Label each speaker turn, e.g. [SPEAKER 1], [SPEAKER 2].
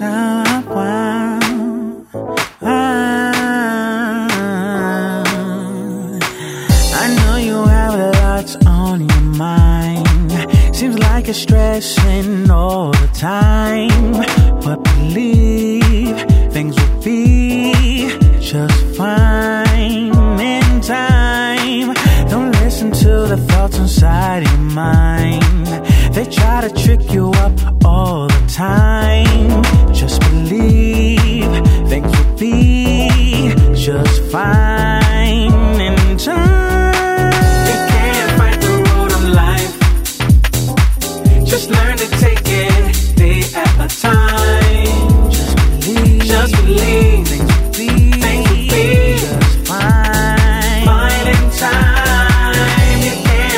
[SPEAKER 1] someone. I know you have a lots on your mind. Seems like you're stressing all the time. But believe things will be just fine in time. Don't listen to the thoughts inside your mind. They try to trick you up all the time. Just believe things will be just fine in time. You can't fight the road of life. Just learn to take it day at a time. Just believe. Just believe. Will be. Be just fine. Fine in time. You can't